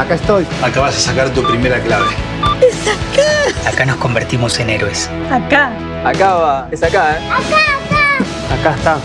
Acá estoy. Acá vas a sacar tu primera clave. ¡Es acá! Acá nos convertimos en héroes. Acá. Acá va. Es acá, ¿eh? Acá está.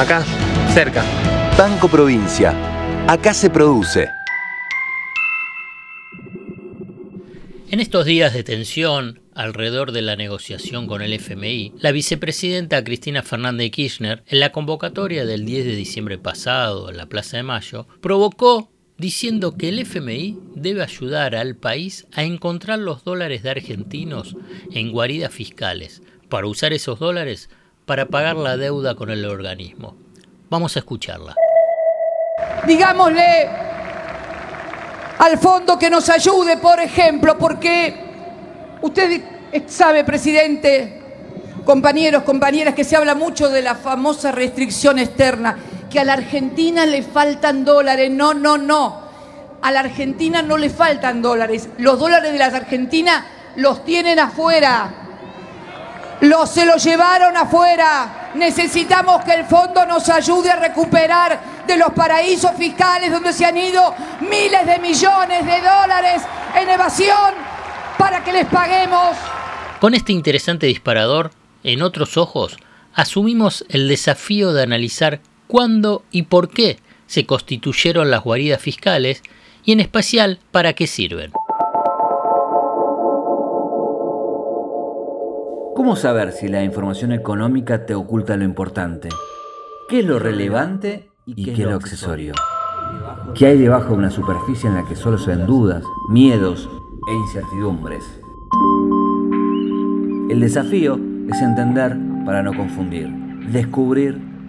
Acá, cerca. Banco Provincia. Acá se produce. En estos días de tensión alrededor de la negociación con el FMI, la vicepresidenta Cristina Fernández Kirchner, en la convocatoria del 10 de diciembre pasado en la Plaza de Mayo, provocó diciendo que el FMI debe ayudar al país a encontrar los dólares de argentinos en guaridas fiscales, para usar esos dólares para pagar la deuda con el organismo. Vamos a escucharla. digámosle al fondo que nos ayude, por ejemplo, porque usted sabe, presidente, compañeros, compañeras, que se habla mucho de la famosa restricción externa, que a la Argentina le faltan dólares. No, no, no. A la Argentina no le faltan dólares. Los dólares de la Argentina los tienen afuera. Los se los llevaron afuera. Necesitamos que el fondo nos ayude a recuperar de los paraísos fiscales donde se han ido miles de millones de dólares en evasión para que les paguemos. Con este interesante disparador, en otros ojos, asumimos el desafío de analizar cuándo y por qué se constituyeron las guaridas fiscales y en especial para qué sirven. ¿Cómo saber si la información económica te oculta lo importante? ¿Qué es lo relevante y qué es lo accesorio? ¿Qué hay debajo de una superficie en la que solo se ven dudas, miedos e incertidumbres? El desafío es entender para no confundir, descubrir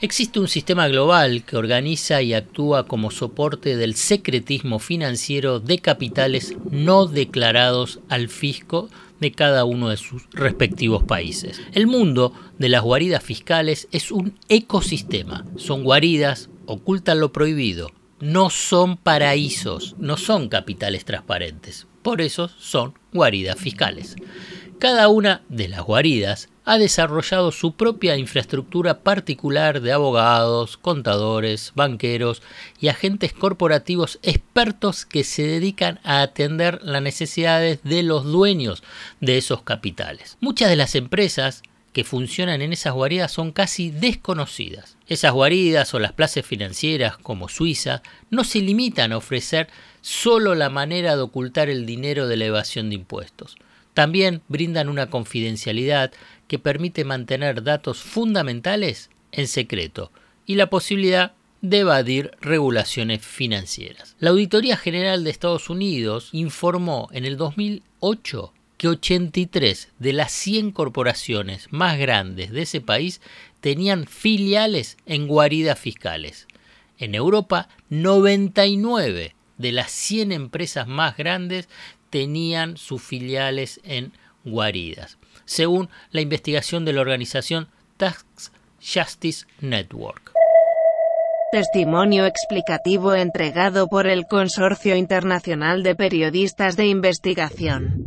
Existe un sistema global que organiza y actúa como soporte del secretismo financiero de capitales no declarados al fisco de cada uno de sus respectivos países. El mundo de las guaridas fiscales es un ecosistema. Son guaridas, ocultan lo prohibido, no son paraísos, no son capitales transparentes. Por eso son guaridas fiscales. Cada una de las guaridas ha desarrollado su propia infraestructura particular de abogados, contadores, banqueros y agentes corporativos expertos que se dedican a atender las necesidades de los dueños de esos capitales. Muchas de las empresas que funcionan en esas guaridas son casi desconocidas. Esas guaridas o las plazas financieras como Suiza no se limitan a ofrecer solo la manera de ocultar el dinero de la evasión de impuestos. También brindan una confidencialidad que permite mantener datos fundamentales en secreto y la posibilidad de evadir regulaciones financieras. La Auditoría General de Estados Unidos informó en el 2008 que 83 de las 100 corporaciones más grandes de ese país tenían filiales en guaridas fiscales. En Europa, 99 de las 100 empresas más grandes tenían sus filiales en guaridas, según la investigación de la organización Tax Justice Network. Testimonio explicativo entregado por el Consorcio Internacional de Periodistas de Investigación.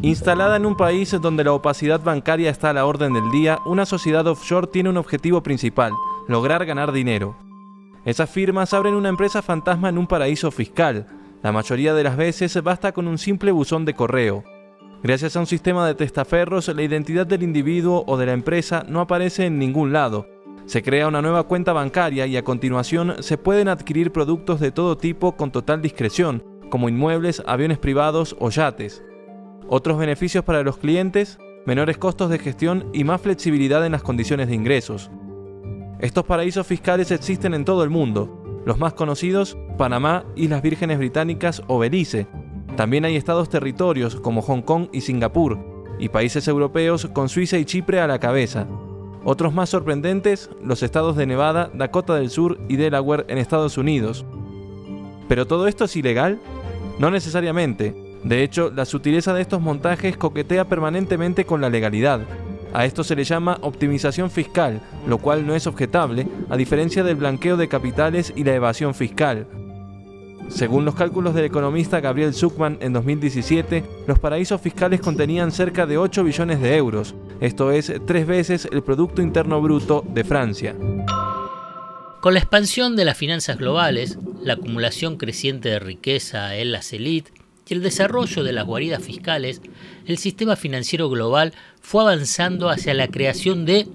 Instalada en un país donde la opacidad bancaria está a la orden del día, una sociedad offshore tiene un objetivo principal, lograr ganar dinero. Esas firmas abren una empresa fantasma en un paraíso fiscal, la mayoría de las veces basta con un simple buzón de correo. Gracias a un sistema de testaferros, la identidad del individuo o de la empresa no aparece en ningún lado. Se crea una nueva cuenta bancaria y a continuación se pueden adquirir productos de todo tipo con total discreción, como inmuebles, aviones privados o yates. Otros beneficios para los clientes, menores costos de gestión y más flexibilidad en las condiciones de ingresos. Estos paraísos fiscales existen en todo el mundo, los más conocidos, Panamá, Islas Vírgenes Británicas o Belice. También hay estados territorios como Hong Kong y Singapur, y países europeos con Suiza y Chipre a la cabeza. Otros más sorprendentes, los estados de Nevada, Dakota del Sur y Delaware en Estados Unidos. ¿Pero todo esto es ilegal? No necesariamente. De hecho, la sutileza de estos montajes coquetea permanentemente con la legalidad. A esto se le llama optimización fiscal, lo cual no es objetable, a diferencia del blanqueo de capitales y la evasión fiscal. Según los cálculos del economista Gabriel Zuckman en 2017, los paraísos fiscales contenían cerca de 8 billones de euros, esto es tres veces el Producto Interno Bruto de Francia. Con la expansión de las finanzas globales, la acumulación creciente de riqueza en las élites y el desarrollo de las guaridas fiscales, el sistema financiero global fue avanzando hacia la creación de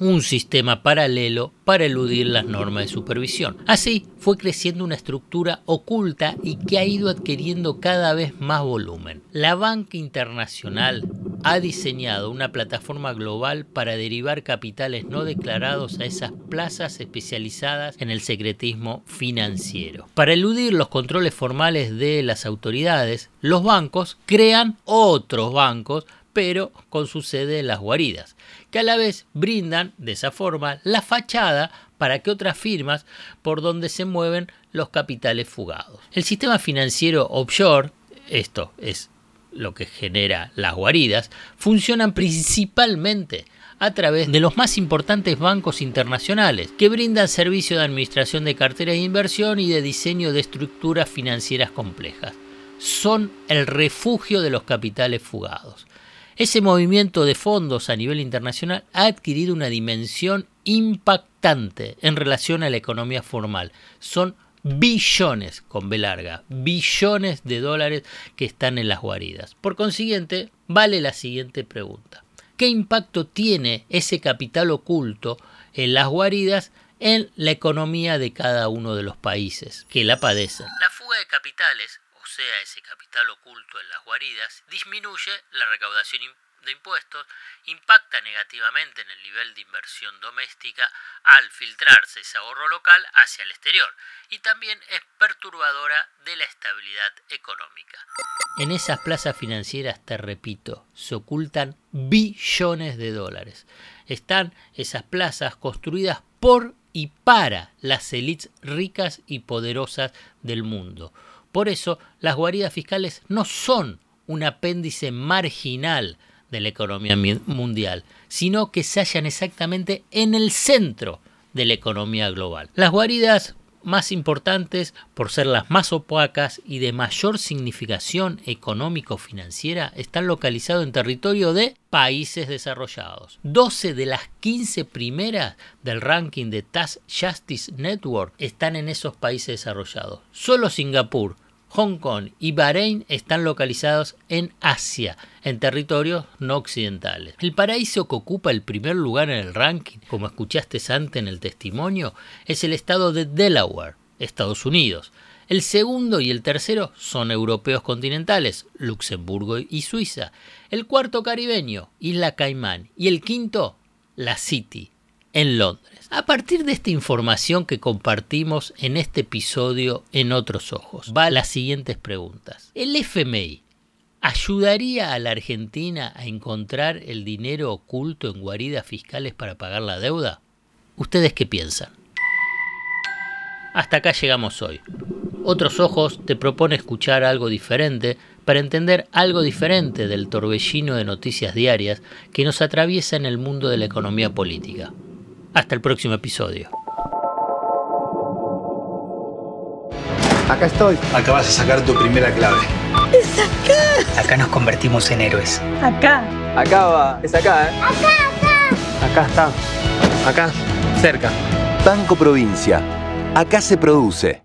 un sistema paralelo para eludir las normas de supervisión. Así fue creciendo una estructura oculta y que ha ido adquiriendo cada vez más volumen. La banca internacional ha diseñado una plataforma global para derivar capitales no declarados a esas plazas especializadas en el secretismo financiero. Para eludir los controles formales de las autoridades, los bancos crean otros bancos pero con su sede en las guaridas, que a la vez brindan de esa forma la fachada para que otras firmas por donde se mueven los capitales fugados. El sistema financiero offshore, esto es lo que genera las guaridas, funcionan principalmente a través de los más importantes bancos internacionales, que brindan servicio de administración de carteras de inversión y de diseño de estructuras financieras complejas. Son el refugio de los capitales fugados. Ese movimiento de fondos a nivel internacional ha adquirido una dimensión impactante en relación a la economía formal. Son billones, con B larga, billones de dólares que están en las guaridas. Por consiguiente, vale la siguiente pregunta. ¿Qué impacto tiene ese capital oculto en las guaridas en la economía de cada uno de los países que la padecen? La fuga de capitales sea ese capital oculto en las guaridas, disminuye la recaudación de impuestos, impacta negativamente en el nivel de inversión doméstica al filtrarse ese ahorro local hacia el exterior y también es perturbadora de la estabilidad económica. En esas plazas financieras, te repito, se ocultan billones de dólares. Están esas plazas construidas por y para las élites ricas y poderosas del mundo por eso, las guaridas fiscales no son un apéndice marginal de la economía mundial, sino que se hallan exactamente en el centro de la economía global. Las guaridas más importantes por ser las más opacas y de mayor significación económico-financiera están localizadas en territorio de países desarrollados. 12 de las 15 primeras del ranking de Tax Justice Network están en esos países desarrollados. Solo Singapur, Hong Kong y Bahrein están localizados en Asia, en territorios no occidentales. El paraíso que ocupa el primer lugar en el ranking, como escuchaste antes en el testimonio, es el estado de Delaware, Estados Unidos. El segundo y el tercero son europeos continentales, Luxemburgo y Suiza. El cuarto caribeño, Isla Caimán. Y el quinto, la City, en Londres. A partir de esta información que compartimos en este episodio en Otros Ojos, va las siguientes preguntas. ¿El FMI ayudaría a la Argentina a encontrar el dinero oculto en guaridas fiscales para pagar la deuda? ¿Ustedes qué piensan? Hasta acá llegamos hoy. Otros Ojos te propone escuchar algo diferente para entender algo diferente del torbellino de noticias diarias que nos atraviesa en el mundo de la economía política. Hasta el próximo episodio. Acá estoy. Acá vas a sacar tu primera clave. ¡Es acá! Acá nos convertimos en héroes. Acá. Acá va. Es acá, ¿eh? Acá, acá. Acá está. Acá, cerca. Banco Provincia. Acá se produce.